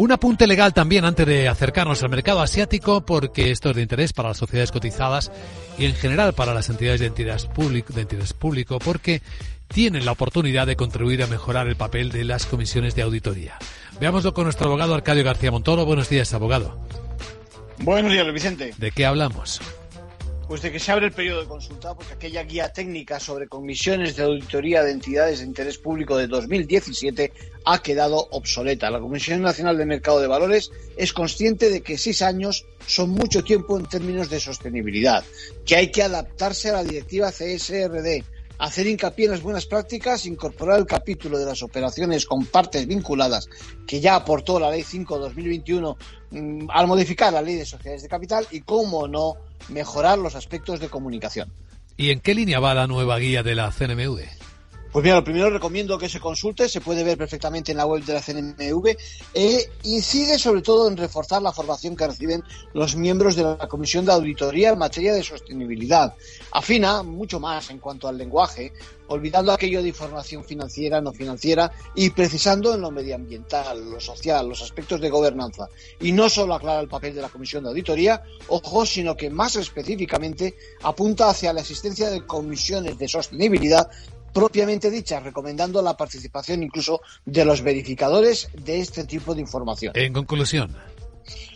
Un apunte legal también antes de acercarnos al mercado asiático, porque esto es de interés para las sociedades cotizadas y en general para las entidades de interés público, de interés público porque tienen la oportunidad de contribuir a mejorar el papel de las comisiones de auditoría. Veámoslo con nuestro abogado Arcadio García Montoro. Buenos días, abogado. Buenos días, Vicente. ¿De qué hablamos? Pues de que se abre el periodo de consulta, porque aquella guía técnica sobre comisiones de auditoría de entidades de interés público de 2017 ha quedado obsoleta. La Comisión Nacional de Mercado de Valores es consciente de que seis años son mucho tiempo en términos de sostenibilidad, que hay que adaptarse a la directiva CSRD, hacer hincapié en las buenas prácticas, incorporar el capítulo de las operaciones con partes vinculadas que ya aportó la Ley 5-2021 mm, al modificar la Ley de Sociedades de Capital y, cómo no, mejorar los aspectos de comunicación. ¿Y en qué línea va la nueva guía de la CNMV? Pues mira, lo primero recomiendo que se consulte, se puede ver perfectamente en la web de la CNMV. Eh, incide sobre todo en reforzar la formación que reciben los miembros de la Comisión de Auditoría en materia de sostenibilidad. Afina mucho más en cuanto al lenguaje, olvidando aquello de información financiera, no financiera y precisando en lo medioambiental, lo social, los aspectos de gobernanza. Y no solo aclara el papel de la Comisión de Auditoría, ojo, sino que más específicamente apunta hacia la existencia de comisiones de sostenibilidad propiamente dicha, recomendando la participación incluso de los verificadores de este tipo de información. En conclusión.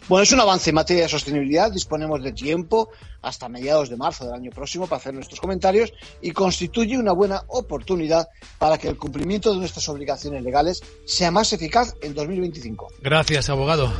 Bueno, es un avance en materia de sostenibilidad. Disponemos de tiempo hasta mediados de marzo del año próximo para hacer nuestros comentarios y constituye una buena oportunidad para que el cumplimiento de nuestras obligaciones legales sea más eficaz en 2025. Gracias, abogado.